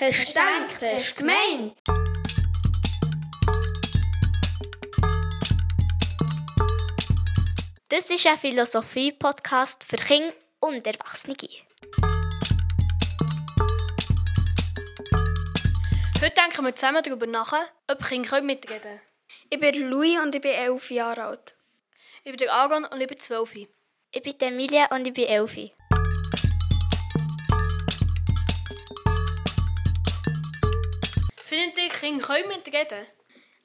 Hast du gedacht, hast du gemeint? Das ist ein Philosophie-Podcast für Kinder und Erwachsene. Heute denken wir zusammen darüber nach, ob Kinder mitreden können. Ich bin Louis und ich bin elf Jahre alt. Ich bin der Aaron und ich bin zwölf. Ich bin Emilia und ich bin Elfi. Kinder können mitreden?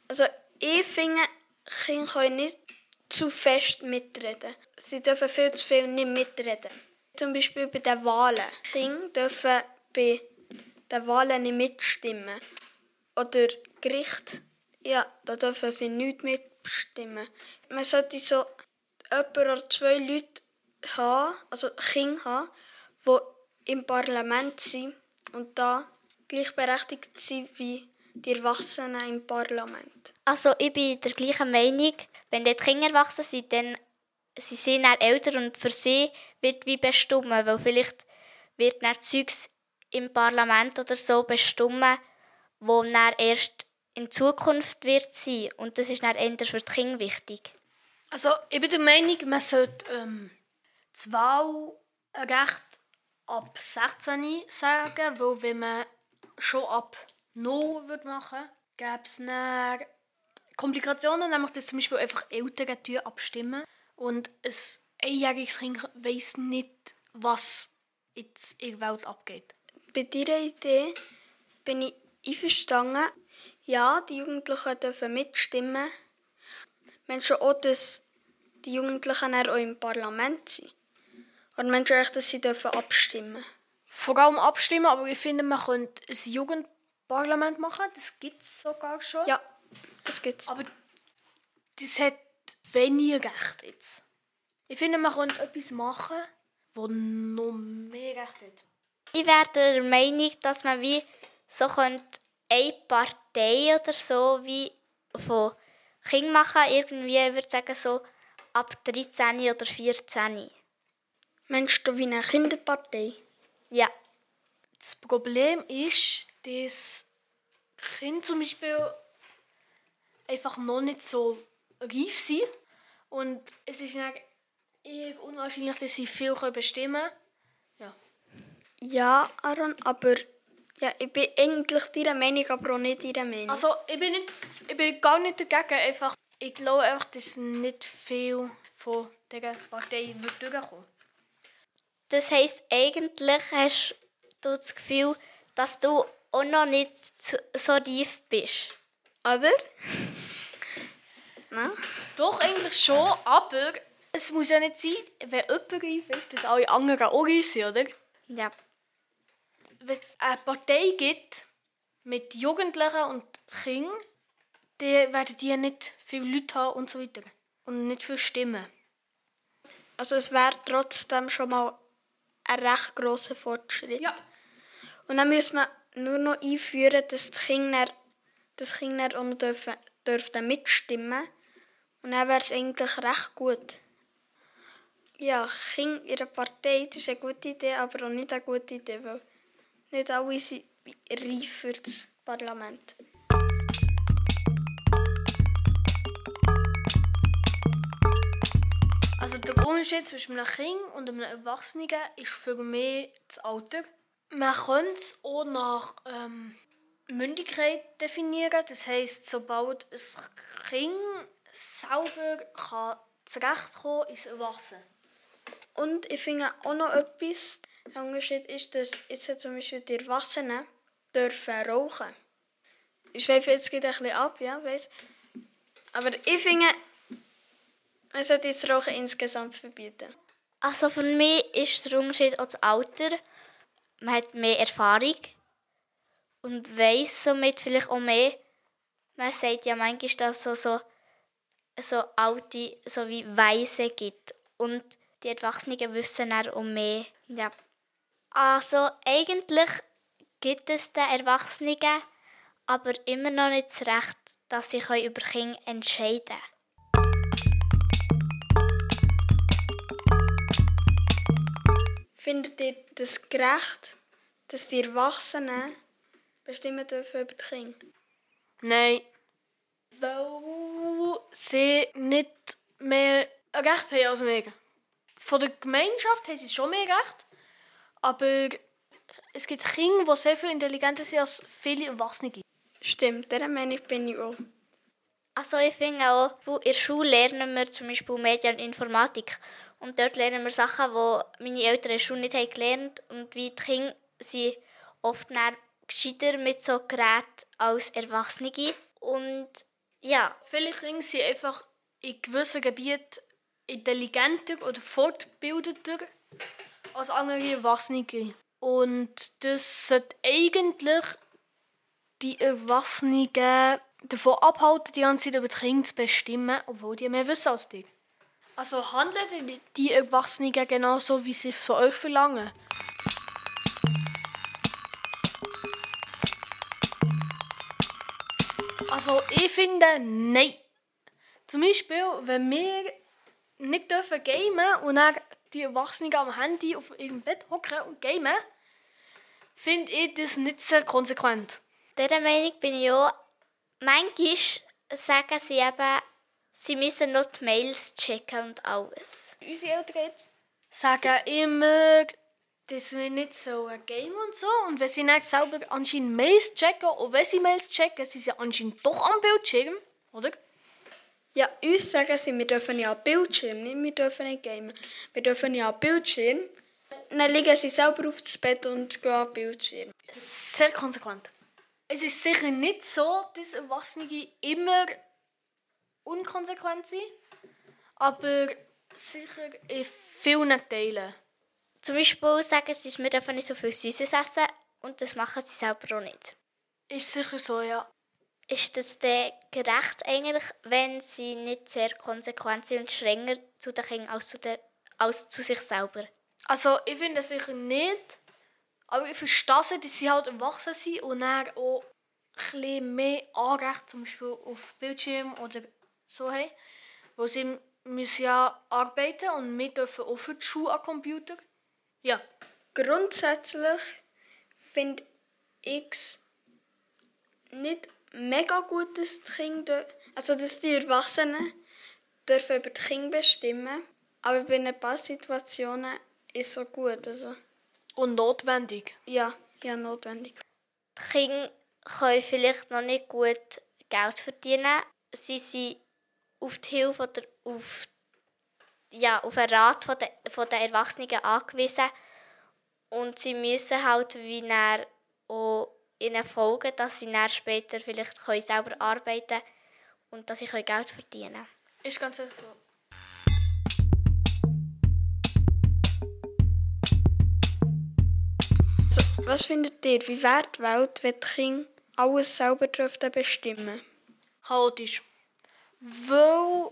Also ich finde, Kinder können nicht zu fest mitreden. Sie dürfen viel zu viel nicht mitreden. Zum Beispiel bei den Wahlen. Kinder dürfen bei den Wahlen nicht mitstimmen. Oder Gericht, ja, da dürfen sie nicht mitbestimmen. Man sollte so jemand oder zwei Leute haben, also Kinder haben, die im Parlament sind und da gleichberechtigt sind wie die Erwachsenen im Parlament. Also ich bin der gleichen Meinung, wenn die Kinder erwachsen sind, dann sie sind dann älter und für sie wird wie bestimmen, weil vielleicht wird dann Zeugs im Parlament oder so bestimmen, wo dann erst in Zukunft wird sein und das ist dann eher für die Kinder wichtig. Also ich bin der Meinung, man sollte ähm, das Wahlrecht ab 16 sagen, weil wenn man schon ab 0 würde machen gäbe es dann Komplikationen, nämlich dass zum Beispiel einfach Eltern abstimmen und ein einjähriges Kind weiß nicht, was jetzt in der Welt abgeht. Bei dieser Idee bin ich einverstanden. Ja, die Jugendlichen dürfen mitstimmen. Menschen auch, dass die Jugendlichen auch im Parlament sind. Oder Menschen auch, dass sie dürfen abstimmen Vor allem abstimmen, aber ich finde, man könnte ein Jugendparlament machen. Das gibt es sogar schon. Ja, das gibt's. Aber das hat wenig Recht jetzt. Ich finde, man könnte etwas machen, das noch mehr Recht hat. Ich wäre der Meinung, dass man wie so könnte eine Partei oder so wie von Kindern machen, irgendwie, ich würde sagen so ab 13 oder 14. Meinst du wie eine Kinderpartei? Ja, Das Problem ist, dass Kinder zum Beispiel einfach noch nicht so reif sind. Und es ist eher unwahrscheinlich, dass sie viel bestimmen können. Ja. Ja, Aaron, aber ja, ich bin eigentlich deiner Meinung, aber auch nicht deiner Meinung. Also ich bin, nicht, ich bin gar nicht dagegen. Einfach, ich glaube einfach, dass nicht viel von dieser Partei wird durchkommen. das heisst, eigentlich hast du das Gefühl, dass du auch noch nicht zu- so reif bist. Oder? Na? Doch, eigentlich schon, aber es muss ja nicht sein, wenn jemand reif ist, dass alle anderen auch reif sind, oder? Ja. Wenn es eine Partei gibt mit Jugendlichen und Kindern, dann werden die nicht viele Leute haben und so weiter. Und nicht viele Stimmen. Also es wäre trotzdem schon mal ein recht grosser Fortschritt. Ja. Und dann müssen wir nur noch einführen, dass die Kinder, dass die Kinder noch dürfen, dürften mitstimmen. Und dann wäre es eigentlich recht gut. Ja, Kinder in einer Partei, das ist eine gute Idee, aber auch nicht eine gute Idee, weil nicht alle sind reif für das Parlament. Also der Unterschied zwischen einem Kind und einem Erwachsenen ist für mich das Alter. Man könnte es auch nach ähm, Mündigkeit definieren. Das heisst, sobald ein Kind selber kann zurechtkommen kann, ist erwachsen. Und ich finde auch noch etwas, der Unterschied ist, dass jetzt zum Beispiel die Erwachsenen dürfen rauchen. Ich schweife jetzt gerade ein bisschen ab, ja, weiss. Aber ich finde, man sollte jetzt Rauchen insgesamt verbieten. Also für mich ist der Unterschied auch das Alter. Man hat mehr Erfahrung und weiß somit vielleicht auch mehr. Man sagt ja manchmal, dass es so, so alte, so wie Weise gibt. Und die Erwachsenen wissen dann auch mehr. Ja. Also eigentlich gibt es den Erwachsenen aber immer noch nicht das Recht, dass sie über Kinder entscheiden können. Findet ihr das gerecht, dass die Erwachsenen bestimmen dürfen über die Kinder? Nein. Weil sie nicht mehr ein Recht haben als wir. Von der Gemeinschaft haben sie schon mehr Recht. Aber es gibt Kinder, die sehr viel intelligenter sind als viele Erwachsene. Stimmt, dieser Meinung bin ich auch. Also ich finde auch, wo in der Schule lernen wir zum Beispiel Medien und Informatik. Und dort lernen wir Sachen, die meine Eltern Schule nicht haben gelernt Und wie die Kinder sind oft gescheiter mit so Geräten als Erwachsene. Und ja. Viele Kinder sind einfach in gewissen Gebieten intelligenter oder fortgebildeter als andere Erwachsene. Und das sollte eigentlich die Erwachsenen davon abhalten, die ganze Zeit über die Kinder zu bestimmen, obwohl die mehr wissen als die. Also handeln die Erwachsenen genauso, wie sie von euch verlangen. Also ich finde, nein. Zum Beispiel, wenn wir nicht dürfen gamen und dann die Erwachsenen am Handy auf ihrem Bett hocken und gamen, finde ich das nicht sehr konsequent. Dieser Meinung bin ich auch. Manchmal sagen sie eben, sie müssen noch die Mails checken und alles. Unsere Eltern jetzt sagen immer, dass wir nicht so ein Game und so. Und wenn sie nicht selber anscheinend Mails checken, und wenn sie Mails checken, sind sie anscheinend doch am Bildschirm, oder? Ja, uns sagen sie, wir dürfen ja am Bildschirm, nicht wir dürfen nicht gamen. Wir dürfen ja am Bildschirm. Dann liegen sie selber auf das Bett und gehen am Bildschirm. Sehr konsequent. Es ist sicher nicht so, dass Erwachsene immer unkonsequent sind, aber sicher in vielen Teilen. Zum Beispiel sagen sie, wir dürfen nicht so viel Süßes essen und das machen sie selber auch nicht. Ist sicher so, ja. Ist das denn gerecht eigentlich, wenn sie nicht sehr konsequent sind und strenger zu den Kindern als zu, der, als zu sich selber? Also ich finde es sicher nicht, aber ich verstehe, dass sie halt erwachsen sind und dann auch ein mehr Anrecht zum Beispiel auf Bildschirm oder so haben. Wo sie müssen ja arbeiten und wir dürfen auch für die Schule an Computer. Ja. Grundsätzlich finde ich es nicht mega gut, dass die Kinder, also dass die Erwachsenen dürfen über die Kinder bestimmen. Aber bei ein paar Situationen ist es so gut. Also. Und notwendig. Ja, ja, notwendig. Die Kinder können vielleicht noch nicht gut Geld verdienen. Sie sind auf die Hilfe oder auf, ja, auf den Rat von der, von der Erwachsenen angewiesen. Und sie müssen halt wie auch ihnen folgen, dass sie dann später vielleicht können selber arbeiten können und dass sie Geld verdienen können. Ist ganz so. So, was findet ihr, wie wäre die Welt, wenn die Kinder alles selber dürften bestimmen Chaotisch. Weil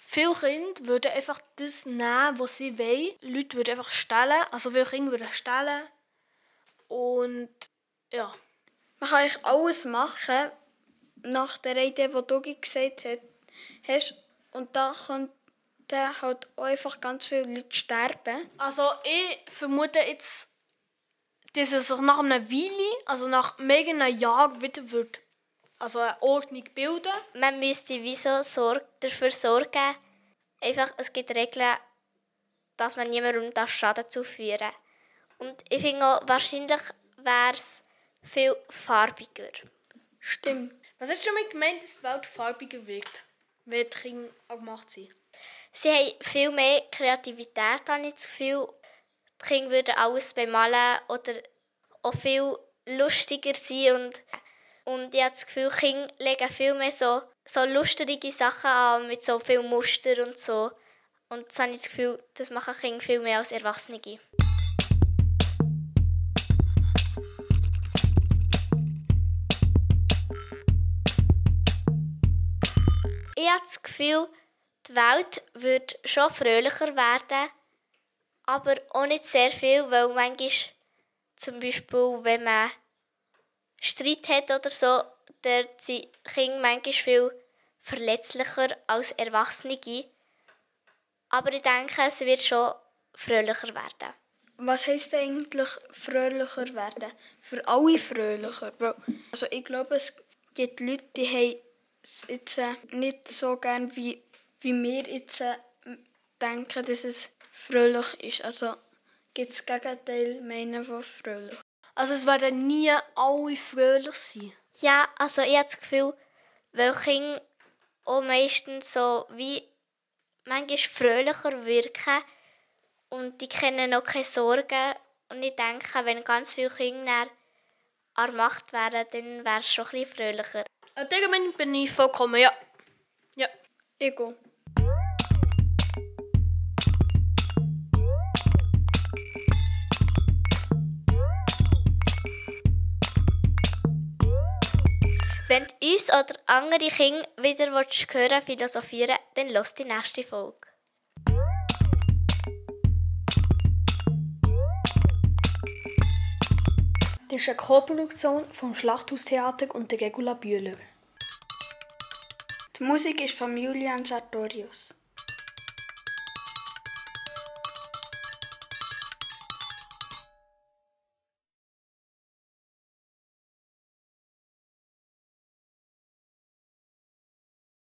viele Kinder würden einfach das nehmen, was sie wollen. Leute würden einfach stellen, also viele Kinder würden stellen. Und ja. Man kann eigentlich alles machen, nach der Idee, die du gesagt hast. Und da könnten halt auch einfach ganz viele Leute sterben. Also ich vermute jetzt, dass es nach einer Weile, also nach mehreren Jahren wieder wird, also eine Ordnung bilden. Man müsste wieso Sorge, dafür sorgen, einfach, es gibt Regeln, dass man niemandem Schaden zuführen darf. Und ich finde auch, wahrscheinlich wäre es viel farbiger. Stimmt. Was hast du damit gemeint, dass die Welt farbiger wirkt, wenn die Kinder auch gemacht sind? Sie haben viel mehr Kreativität, habe ich das Gefühl. Die Kinder würden alles bemalen oder auch viel lustiger sein. Und, und ich habe das Gefühl, Kinder legen viel mehr so, so lustige Sachen an, mit so viel Muster und so. Und das habe ich das Gefühl, das machen Kinder viel mehr als Erwachsene. Ich habe das Gefühl, die Welt wird schon fröhlicher werden, aber auch nicht sehr viel, weil manchmal zum Beispiel, wenn man Streit hat oder so, dort sind Kinder manchmal viel verletzlicher als Erwachsene. Aber ich denke, es wird schon fröhlicher werden. Was heisst eigentlich fröhlicher werden? Für alle fröhlicher. Also ich glaube, es gibt Leute, die haben es jetzt nicht so gern, wie, wie wir jetzt denken, dass es fröhlich ist. Also gibt es Gegenteil meinen von fröhlich. Also es werden nie alle fröhlich sein. Ja, also ich habe das Gefühl, weil Kinder auch meistens so wie manchmal fröhlicher wirken und die kennen noch keine Sorgen. Und ich denke, wenn ganz viele Kinder an der Macht wären, dann wäre es schon ein bisschen fröhlicher. Meinung bin ich vollkommen, ja. Ja. Ego. Wenn du uns oder andere Kinder wieder willst hören philosophieren dann lass die nächste Folge. Das ist eine Co-Produktion vom Schlachthaustheater und der Regula Bühler. Die Musik ist von Julian Sartorius.